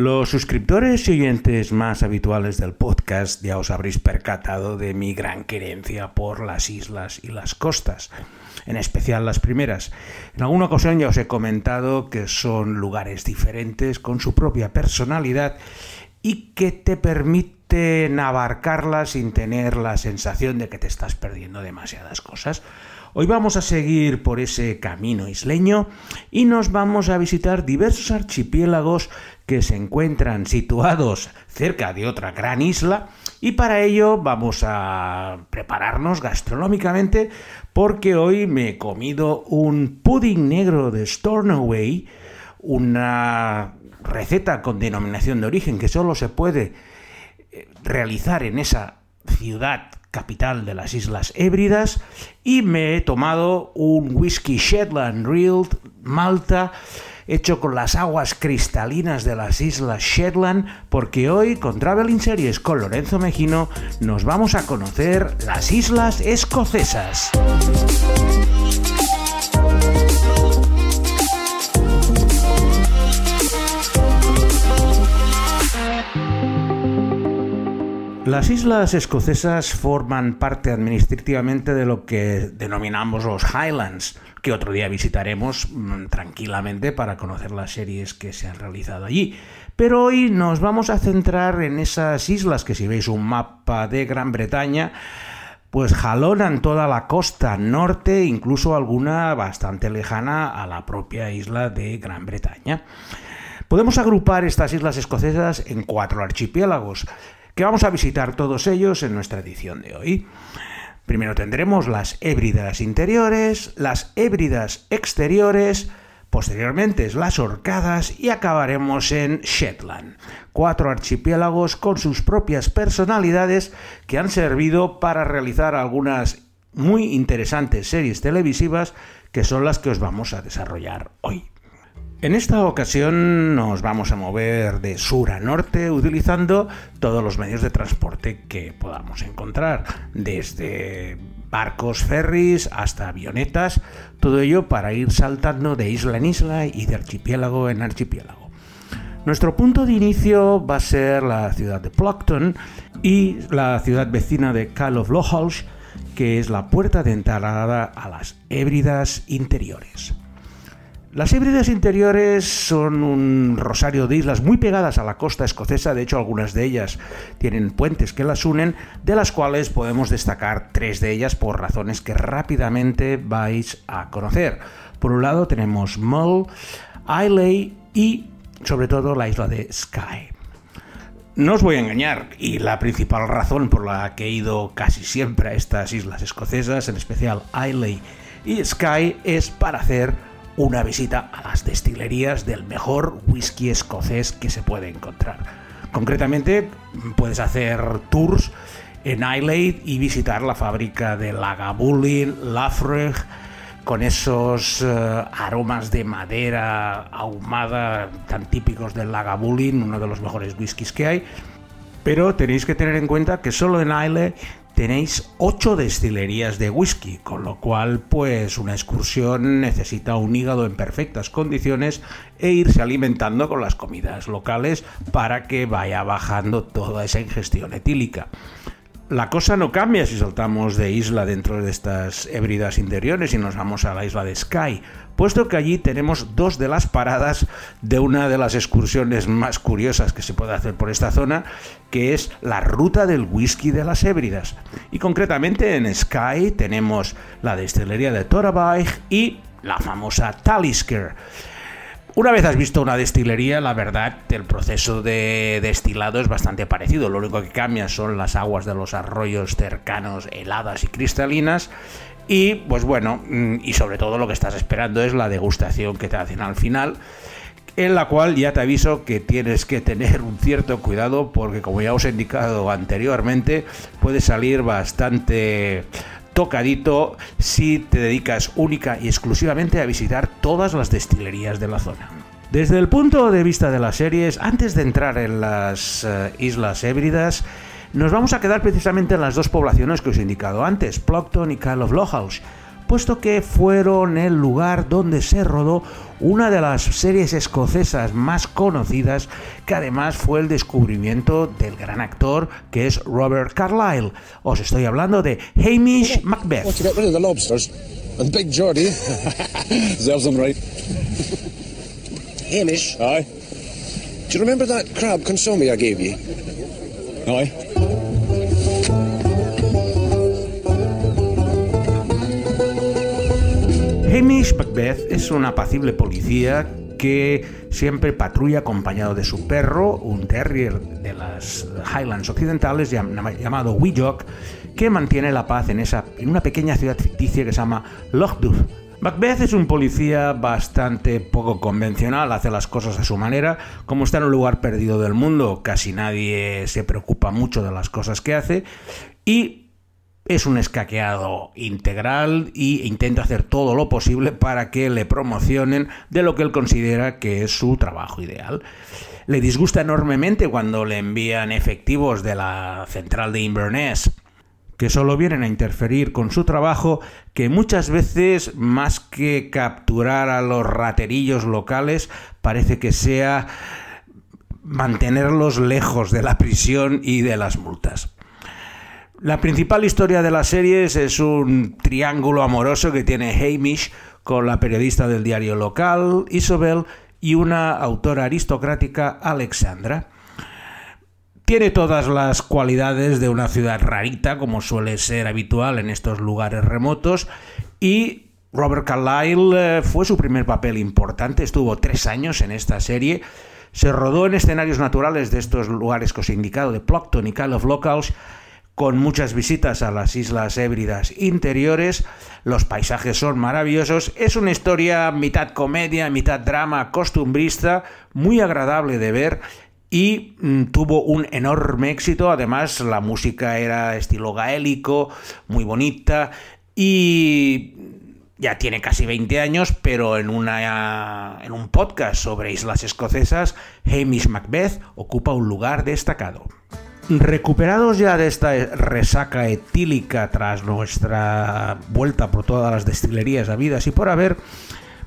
Los suscriptores y oyentes más habituales del podcast ya os habréis percatado de mi gran querencia por las islas y las costas, en especial las primeras. En alguna ocasión ya os he comentado que son lugares diferentes con su propia personalidad y que te permiten abarcarlas sin tener la sensación de que te estás perdiendo demasiadas cosas. Hoy vamos a seguir por ese camino isleño y nos vamos a visitar diversos archipiélagos que se encuentran situados cerca de otra gran isla y para ello vamos a prepararnos gastronómicamente porque hoy me he comido un pudding negro de Stornoway, una receta con denominación de origen que solo se puede eh, realizar en esa ciudad capital de las Islas Hébridas, y me he tomado un whisky Shetland Real Malta hecho con las aguas cristalinas de las Islas Shetland, porque hoy con Traveling Series con Lorenzo Mejino nos vamos a conocer las Islas Escocesas. Las islas escocesas forman parte administrativamente de lo que denominamos los Highlands, que otro día visitaremos mm, tranquilamente para conocer las series que se han realizado allí. Pero hoy nos vamos a centrar en esas islas que si veis un mapa de Gran Bretaña, pues jalonan toda la costa norte, incluso alguna bastante lejana a la propia isla de Gran Bretaña. Podemos agrupar estas islas escocesas en cuatro archipiélagos que vamos a visitar todos ellos en nuestra edición de hoy. Primero tendremos las hébridas interiores, las hébridas exteriores, posteriormente las orcadas y acabaremos en Shetland. Cuatro archipiélagos con sus propias personalidades que han servido para realizar algunas muy interesantes series televisivas que son las que os vamos a desarrollar hoy. En esta ocasión nos vamos a mover de sur a norte utilizando todos los medios de transporte que podamos encontrar, desde barcos, ferries hasta avionetas, todo ello para ir saltando de isla en isla y de archipiélago en archipiélago. Nuestro punto de inicio va a ser la ciudad de Plockton y la ciudad vecina de Kyle of Lohalsh, que es la puerta de entrada a las Hébridas interiores. Las híbridas interiores son un rosario de islas muy pegadas a la costa escocesa, de hecho algunas de ellas tienen puentes que las unen, de las cuales podemos destacar tres de ellas por razones que rápidamente vais a conocer. Por un lado tenemos Mull, Islay y sobre todo la isla de Skye. No os voy a engañar, y la principal razón por la que he ido casi siempre a estas islas escocesas, en especial Islay y Skye, es para hacer una visita a las destilerías del mejor whisky escocés que se puede encontrar. Concretamente, puedes hacer tours en Islay y visitar la fábrica de Lagavulin, Lafroig, con esos eh, aromas de madera ahumada tan típicos del Lagavulin, uno de los mejores whiskies que hay. Pero tenéis que tener en cuenta que solo en Islay tenéis ocho destilerías de whisky, con lo cual pues una excursión necesita un hígado en perfectas condiciones e irse alimentando con las comidas locales para que vaya bajando toda esa ingestión etílica. La cosa no cambia si saltamos de isla dentro de estas hébridas interiores y nos vamos a la isla de Skye, puesto que allí tenemos dos de las paradas de una de las excursiones más curiosas que se puede hacer por esta zona, que es la ruta del whisky de las hébridas. Y concretamente en Skye tenemos la destilería de Torabaig y la famosa Talisker. Una vez has visto una destilería, la verdad, el proceso de destilado es bastante parecido. Lo único que cambia son las aguas de los arroyos cercanos, heladas y cristalinas. Y pues bueno, mm, y sobre todo lo que estás esperando es la degustación que te hacen al final, en la cual ya te aviso que tienes que tener un cierto cuidado porque como ya os he indicado anteriormente, puede salir bastante tocadito si te dedicas única y exclusivamente a visitar todas las destilerías de la zona. Desde el punto de vista de las series, antes de entrar en las eh, Islas Hébridas, nos vamos a quedar precisamente en las dos poblaciones que os he indicado antes, Plockton y Kyle of Lowhouse, puesto que fueron el lugar donde se rodó una de las series escocesas más conocidas, que además fue el descubrimiento del gran actor que es Robert Carlyle. Os estoy hablando de Hamish Macbeth. Hamish. Aye. Do you remember that crab consomme I gave you? Aye. Hamish Macbeth es un apacible policía que siempre patrulla acompañado de su perro, un terrier de las Highlands occidentales llamado Weejock, que mantiene la paz en, esa, en una pequeña ciudad ficticia que se llama Lochduth. Macbeth es un policía bastante poco convencional, hace las cosas a su manera, como está en un lugar perdido del mundo, casi nadie se preocupa mucho de las cosas que hace y es un escaqueado integral e intenta hacer todo lo posible para que le promocionen de lo que él considera que es su trabajo ideal. Le disgusta enormemente cuando le envían efectivos de la central de Inverness que solo vienen a interferir con su trabajo, que muchas veces, más que capturar a los raterillos locales, parece que sea mantenerlos lejos de la prisión y de las multas. La principal historia de la serie es un triángulo amoroso que tiene Hamish con la periodista del diario local, Isobel, y una autora aristocrática, Alexandra. Tiene todas las cualidades de una ciudad rarita, como suele ser habitual en estos lugares remotos, y Robert Carlyle eh, fue su primer papel importante, estuvo tres años en esta serie, se rodó en escenarios naturales de estos lugares que os he indicado, de Plockton y Kyle of Locals, con muchas visitas a las Islas Hébridas interiores. Los paisajes son maravillosos. Es una historia mitad comedia, mitad drama, costumbrista, muy agradable de ver y mm, tuvo un enorme éxito. Además, la música era estilo gaélico, muy bonita y ya tiene casi 20 años, pero en, una, en un podcast sobre islas escocesas, Hamish Macbeth ocupa un lugar destacado. Recuperados ya de esta resaca etílica tras nuestra vuelta por todas las destilerías habidas y por haber,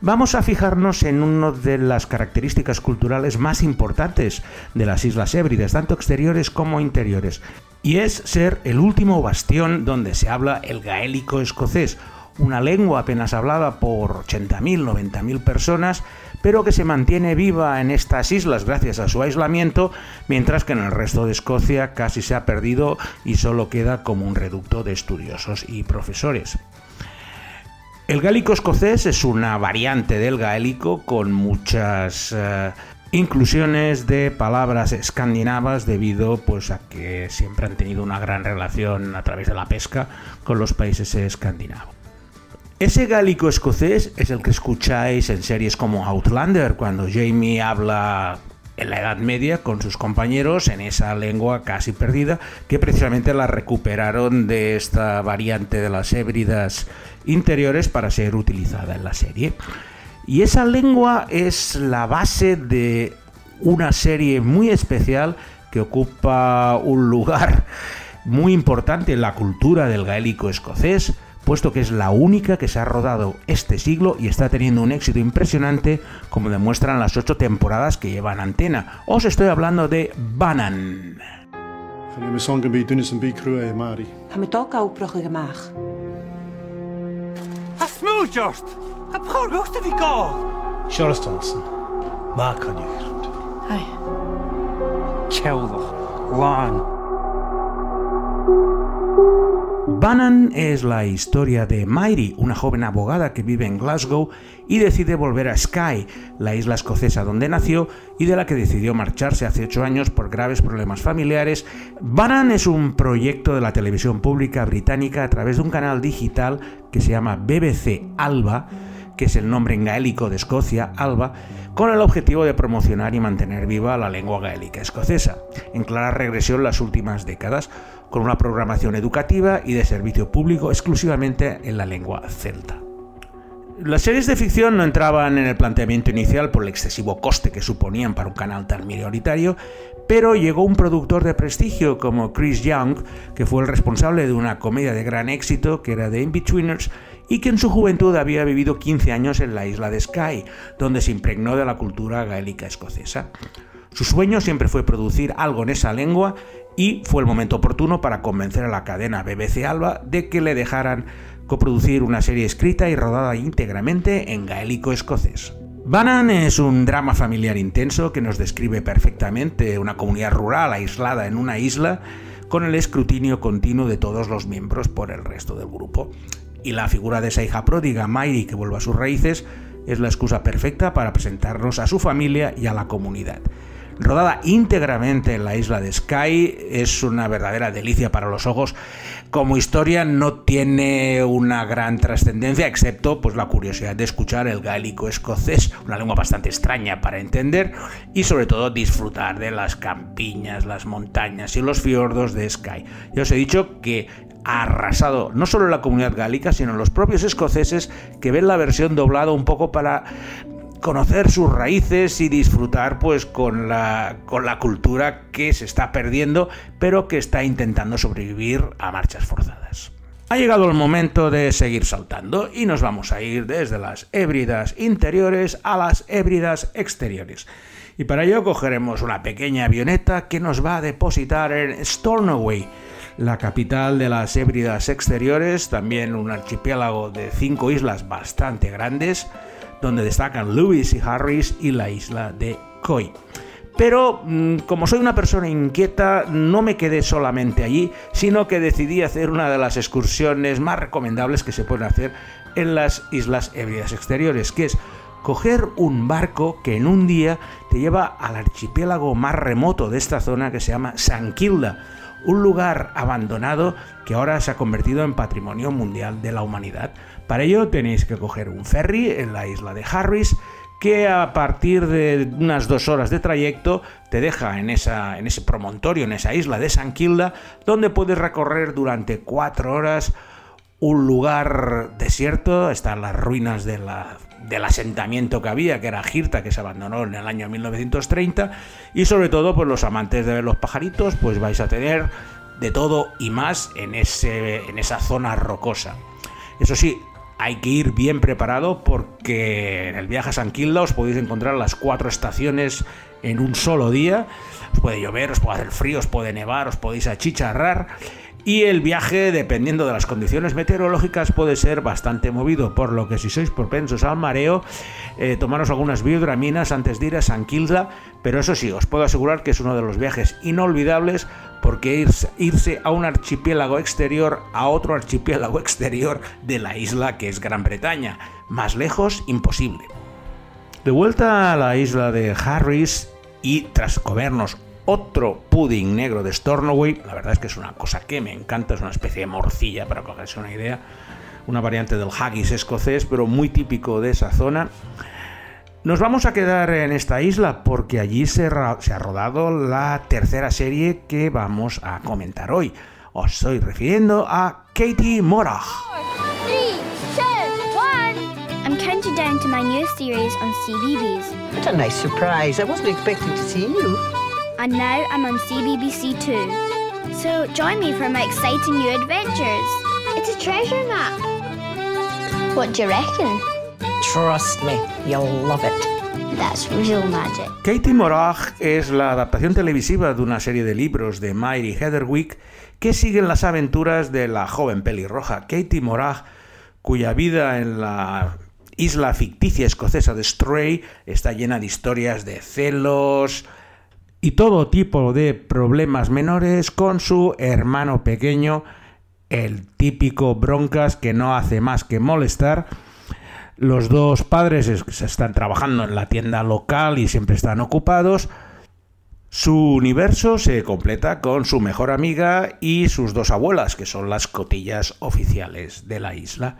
vamos a fijarnos en una de las características culturales más importantes de las Islas Hébridas, tanto exteriores como interiores, y es ser el último bastión donde se habla el gaélico escocés, una lengua apenas hablada por 80.000, 90.000 personas, pero que se mantiene viva en estas islas gracias a su aislamiento, mientras que en el resto de Escocia casi se ha perdido y solo queda como un reducto de estudiosos y profesores. El gálico escocés es una variante del gaélico con muchas eh, inclusiones de palabras escandinavas debido pues a que siempre han tenido una gran relación a través de la pesca con los países escandinavos. Ese gálico escocés es el que escucháis en series como Outlander, cuando Jamie habla en la Edad Media con sus compañeros en esa lengua casi perdida, que precisamente la recuperaron de esta variante de las hébridas interiores para ser utilizada en la serie. Y esa lengua es la base de una serie muy especial que ocupa un lugar muy importante en la cultura del gaélico escocés, puesto que es la única que se ha rodado este siglo y está teniendo un éxito impresionante, como demuestran las ocho temporadas que lleva en antena. Os estoy hablando de Banan. Bannon es la historia de Mary, una joven abogada que vive en Glasgow y decide volver a Skye, la isla escocesa donde nació y de la que decidió marcharse hace ocho años por graves problemas familiares. Bannon es un proyecto de la televisión pública británica a través de un canal digital que se llama BBC Alba, que es el nombre en gaélico de Escocia, Alba, con el objetivo de promocionar y mantener viva la lengua gaélica escocesa, en clara regresión las últimas décadas, con una programación educativa y de servicio público exclusivamente en la lengua celta. Las series de ficción no entraban en el planteamiento inicial por el excesivo coste que suponían para un canal tan minoritario, pero llegó un productor de prestigio como Chris Young, que fue el responsable de una comedia de gran éxito que era The Inbetweeners, y que en su juventud había vivido 15 años en la isla de Skye, donde se impregnó de la cultura gaélica escocesa. Su sueño siempre fue producir algo en esa lengua y fue el momento oportuno para convencer a la cadena BBC Alba de que le dejaran coproducir una serie escrita y rodada íntegramente en gaélico escocés. Bannon es un drama familiar intenso que nos describe perfectamente una comunidad rural aislada en una isla con el escrutinio continuo de todos los miembros por el resto del grupo. Y la figura de esa hija pródiga, Mayri, que vuelve a sus raíces, es la excusa perfecta para presentarnos a su familia y a la comunidad rodada íntegramente en la isla de Skye, es una verdadera delicia para los ojos. Como historia no tiene una gran trascendencia, excepto pues, la curiosidad de escuchar el gaélico escocés, una lengua bastante extraña para entender, y sobre todo disfrutar de las campiñas, las montañas y los fiordos de Skye. Ya os he dicho que ha arrasado no solo la comunidad gálica, sino los propios escoceses que ven la versión doblada un poco para conocer sus raíces y disfrutar pues con la, con la cultura que se está perdiendo pero que está intentando sobrevivir a marchas forzadas. Ha llegado el momento de seguir saltando y nos vamos a ir desde las hébridas interiores a las hébridas exteriores. Y para ello cogeremos una pequeña avioneta que nos va a depositar en Stornoway, la capital de las hébridas exteriores, también un archipiélago de cinco islas bastante grandes, donde destacan Lewis y Harris y la isla de Coy. Pero mm, como soy una persona inquieta, no me quedé solamente allí, sino que decidí hacer una de las excursiones más recomendables que se pueden hacer en las Islas Hébridas Exteriores, que es coger un barco que en un día te lleva al archipiélago más remoto de esta zona que se llama San Kilda, un lugar abandonado que ahora se ha convertido en patrimonio mundial de la humanidad. Para ello tenéis que coger un ferry en la isla de Harris que a partir de unas dos horas de trayecto te deja en, ese promontorio, en esa isla de San Kilda, donde puedes recorrer durante cuatro horas un lugar desierto, están las ruinas de la, del asentamiento que había, que era Girta, que se abandonó en el año 1930, y sobre todo, pues los amantes de ver los pajaritos, pues vais a tener de todo y más en, ese, en esa zona rocosa. Eso sí, hay que ir bien preparado porque en el viaje a San Quilda os podéis encontrar las cuatro estaciones en un solo día. Os puede llover, os puede hacer frío, os puede nevar, os podéis achicharrar. Y el viaje, dependiendo de las condiciones meteorológicas, puede ser bastante movido, por lo que si sois propensos al mareo, eh, tomaros algunas biodraminas antes de ir a San Quilda, pero eso sí, os puedo asegurar que es uno de los viajes inolvidables porque irse, irse a un archipiélago exterior a otro archipiélago exterior de la isla que es Gran Bretaña, más lejos imposible. De vuelta a la isla de Harris y tras comernos otro pudding negro de Stornoway. La verdad es que es una cosa que me encanta, es una especie de morcilla, para cogerse una idea. Una variante del haggis escocés, pero muy típico de esa zona. Nos vamos a quedar en esta isla porque allí se, se ha rodado la tercera serie que vamos a comentar hoy. Os estoy refiriendo a Katie Morag. I'm counting down to my new series on CBBS. What a nice surprise. I wasn't expecting to see you. And now I'm on CBBC too. So join me for my exciting new adventures. It's a treasure map. What do you reckon? Trust me, you'll love it. That's real magic. Katie Morag es la adaptación televisiva de una serie de libros de Mary Heatherwick que siguen las aventuras de la joven pelirroja Katie Morag, cuya vida en la isla ficticia escocesa de Stray está llena de historias de celos, y todo tipo de problemas menores con su hermano pequeño, el típico broncas que no hace más que molestar. Los dos padres están trabajando en la tienda local y siempre están ocupados. Su universo se completa con su mejor amiga y sus dos abuelas, que son las cotillas oficiales de la isla.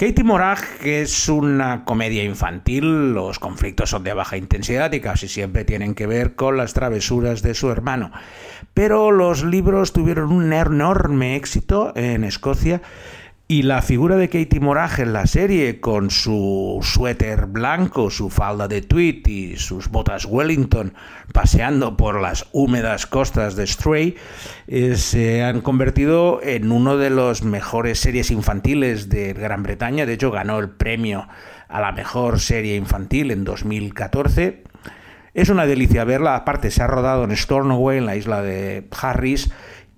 Katie Morag es una comedia infantil, los conflictos son de baja intensidad y casi siempre tienen que ver con las travesuras de su hermano. Pero los libros tuvieron un enorme éxito en Escocia Y la figura de Katie Morage en la serie, con su suéter blanco, su falda de tweed y sus botas Wellington, paseando por las húmedas costas de Stray, eh, se han convertido en uno de los mejores series infantiles de Gran Bretaña. De hecho, ganó el premio a la mejor serie infantil en 2014. Es una delicia verla. Aparte, se ha rodado en Stornoway, en la isla de Harris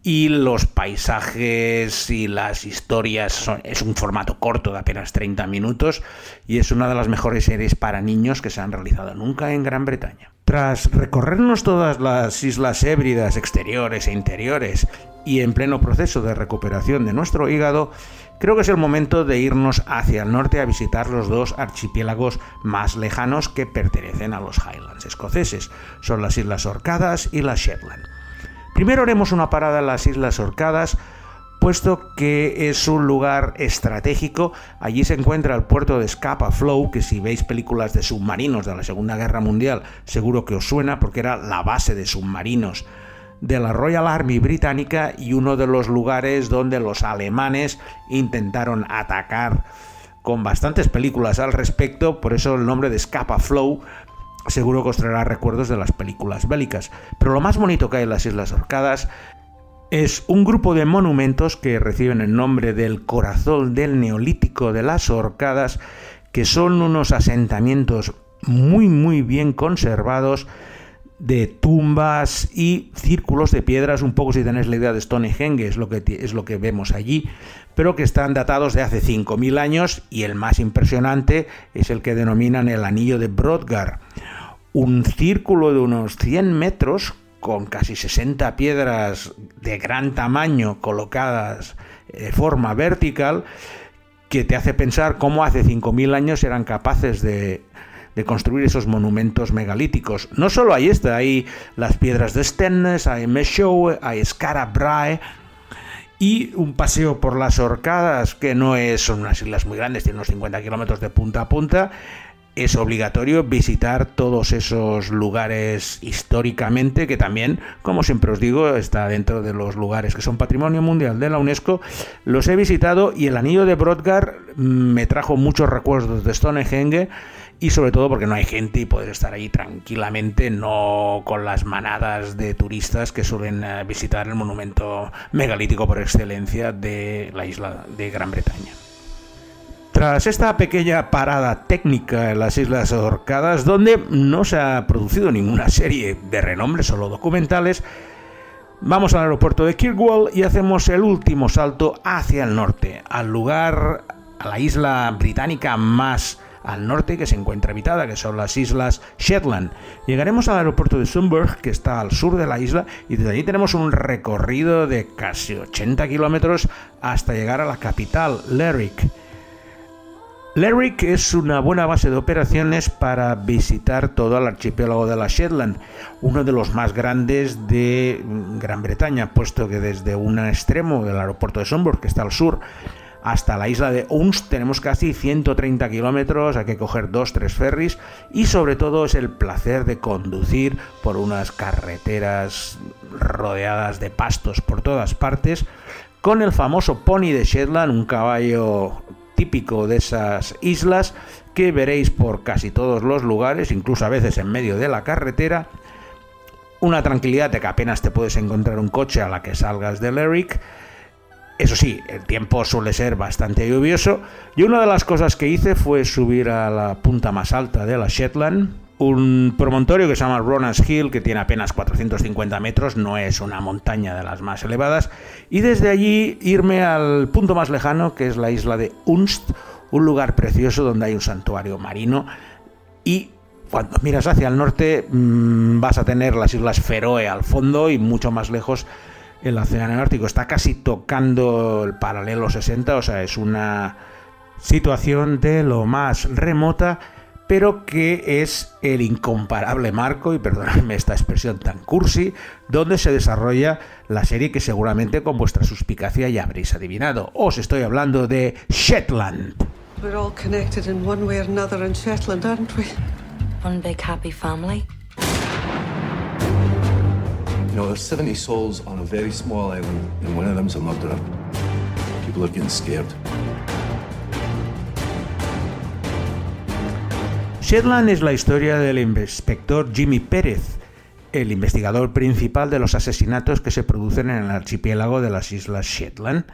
y los paisajes y las historias son, es un formato corto de apenas 30 minutos y es una de las mejores series para niños que se han realizado nunca en Gran Bretaña. Tras recorrernos todas las islas hébridas exteriores e interiores y en pleno proceso de recuperación de nuestro hígado, creo que es el momento de irnos hacia el norte a visitar los dos archipiélagos más lejanos que pertenecen a los Highlands escoceses. Son las Islas Orcadas y las Shetland. Primero haremos una parada en las Islas Orcadas, puesto que es un lugar estratégico. Allí se encuentra el puerto de Scapa Flow, que si veis películas de submarinos de la Segunda Guerra Mundial, seguro que os suena, porque era la base de submarinos de la Royal Army británica y uno de los lugares donde los alemanes intentaron atacar con bastantes películas al respecto, por eso el nombre de Scapa Flow seguro que os traerá recuerdos de las películas bélicas. Pero lo más bonito que hay en las Islas Orcadas es un grupo de monumentos que reciben el nombre del corazón del neolítico de las Orcadas, que son unos asentamientos muy muy bien conservados de tumbas y círculos de piedras, un poco si tenéis la idea de Stonehenge, es lo que, es lo que vemos allí, pero que están datados de hace 5.000 años y el más impresionante es el que denominan el Anillo de Brodgar, un círculo de unos 100 metros con casi 60 piedras de gran tamaño colocadas de forma vertical, que te hace pensar cómo hace 5.000 años eran capaces de, de, construir esos monumentos megalíticos. No solo hay este, hay las piedras de Stennes, hay Meshow, hay Skarabrae, y un paseo por las Orcadas, que no es, son unas islas muy grandes, tiene unos 50 kilómetros de punta a punta, es obligatorio visitar todos esos lugares históricamente que también, como siempre os digo, está dentro de los lugares que son patrimonio mundial de la UNESCO. Los he visitado y el anillo de Brodgar me trajo muchos recuerdos de Stonehenge y sobre todo porque no hay gente y puedes estar ahí tranquilamente, no con las manadas de turistas que suelen eh, visitar el monumento megalítico por excelencia de la isla de Gran Bretaña. Tras esta pequeña parada técnica en las Islas Orcadas, donde no se ha producido ninguna serie de renombre, solo documentales, vamos al aeropuerto de Kirkwall y hacemos el último salto hacia el norte, al lugar, a la isla británica más al norte que se encuentra habitada, que son las islas Shetland. Llegaremos al aeropuerto de Sunburg, que está al sur de la isla, y desde allí tenemos un recorrido de casi 80 kilómetros hasta llegar a la capital, Lerwick. Lerwick es una buena base de operaciones para visitar todo el archipiélago de la Shetland, uno de los más grandes de Gran Bretaña, puesto que desde un extremo del aeropuerto de Sonborg, que está al sur, hasta la isla de Unst tenemos casi 130 kilómetros, hay que coger dos, tres ferries y sobre todo es el placer de conducir por unas carreteras rodeadas de pastos por todas partes con el famoso pony de Shetland, un caballo típico de esas islas que veréis por casi todos los lugares, incluso a veces en medio de la carretera. Una tranquilidad de que apenas te puedes encontrar un coche a la que salgas de Lerwick. Eso sí, el tiempo suele ser bastante lluvioso. Y una de las cosas que hice fue subir a la punta más alta de la Shetland, un promontorio que se llama Ronans Hill, que tiene apenas 450 metros, no es una montaña de las más elevadas, y desde allí irme al punto más lejano, que es la isla de Unst, un lugar precioso donde hay un santuario marino, y cuando miras hacia el norte mm, vas a tener las islas Feroe al fondo y mucho más lejos el Océano Ártico. Está casi tocando el paralelo 60, o sea, es una situación de lo más remota pero que es el incomparable marco, y perdonadme esta expresión tan cursi, donde se desarrolla la serie que seguramente con vuestra suspicacia ya habréis adivinado. Os estoy hablando de Shetland. We're all connected in one way or another in Shetland, aren't we? One big happy family. You know, there's 70 souls on a very small island, and one of them's a murderer. People are getting scared. Shetland es la historia del inspector Jimmy Pérez, el investigador principal de los asesinatos que se producen en el archipiélago de las Islas Shetland.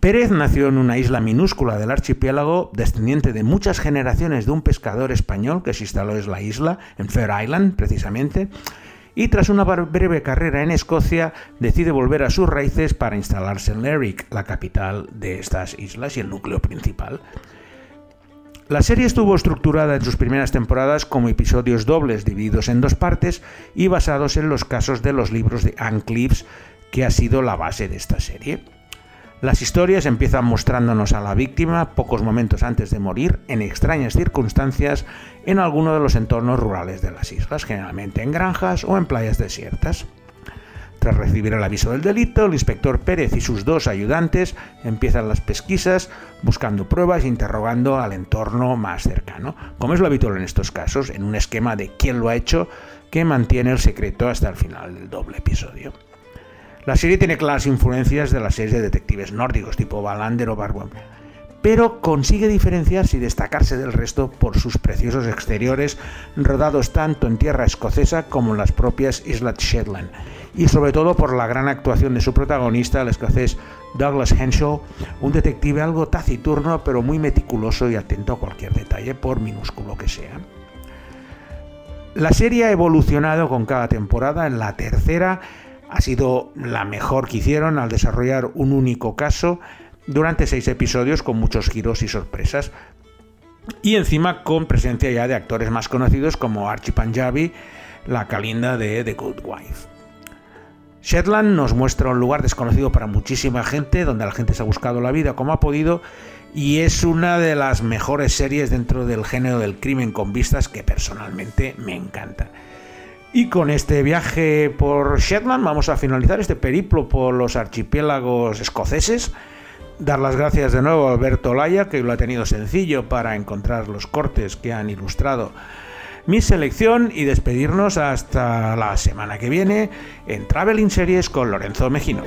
Pérez nació en una isla minúscula del archipiélago, descendiente de muchas generaciones de un pescador español que se instaló en la isla, en Fair Island precisamente, y tras una breve carrera en Escocia decide volver a sus raíces para instalarse en Lerwick, la capital de estas islas y el núcleo principal. La serie estuvo estructurada en sus primeras temporadas como episodios dobles divididos en dos partes y basados en los casos de los libros de Anne que ha sido la base de esta serie. Las historias empiezan mostrándonos a la víctima pocos momentos antes de morir en extrañas circunstancias en alguno de los entornos rurales de las islas, generalmente en granjas o en playas desiertas. Tras recibir el aviso del delito, el inspector Pérez y sus dos ayudantes empiezan las pesquisas buscando pruebas e interrogando al entorno más cercano, como es lo habitual en estos casos, en un esquema de quién lo ha hecho que mantiene el secreto hasta el final del doble episodio. La serie tiene claras influencias de las series de detectives nórdicos tipo Wallander o Barbon, pero consigue diferenciarse y destacarse del resto por sus preciosos exteriores rodados tanto en tierra escocesa como en las propias Islas Shetland, y sobre todo por la gran actuación de su protagonista, el escocés Douglas Henshaw, un detective algo taciturno pero muy meticuloso y atento a cualquier detalle, por minúsculo que sea. La serie ha evolucionado con cada temporada, en la tercera ha sido la mejor que hicieron al desarrollar un único caso durante seis episodios con muchos giros y sorpresas. Y encima con presencia ya de actores más conocidos como Archie Panjabi, la calinda de The Good Wife. Shetland nos muestra un lugar desconocido para muchísima gente, donde la gente se ha buscado la vida como ha podido, y es una de las mejores series dentro del género del crimen con vistas que personalmente me encanta. Y con este viaje por Shetland vamos a finalizar este periplo por los archipiélagos escoceses. Dar las gracias de nuevo a Alberto Laya, que lo ha tenido sencillo para encontrar los cortes que han ilustrado mi selección y despedirnos hasta la semana que viene en Traveling Series con Lorenzo Mejino.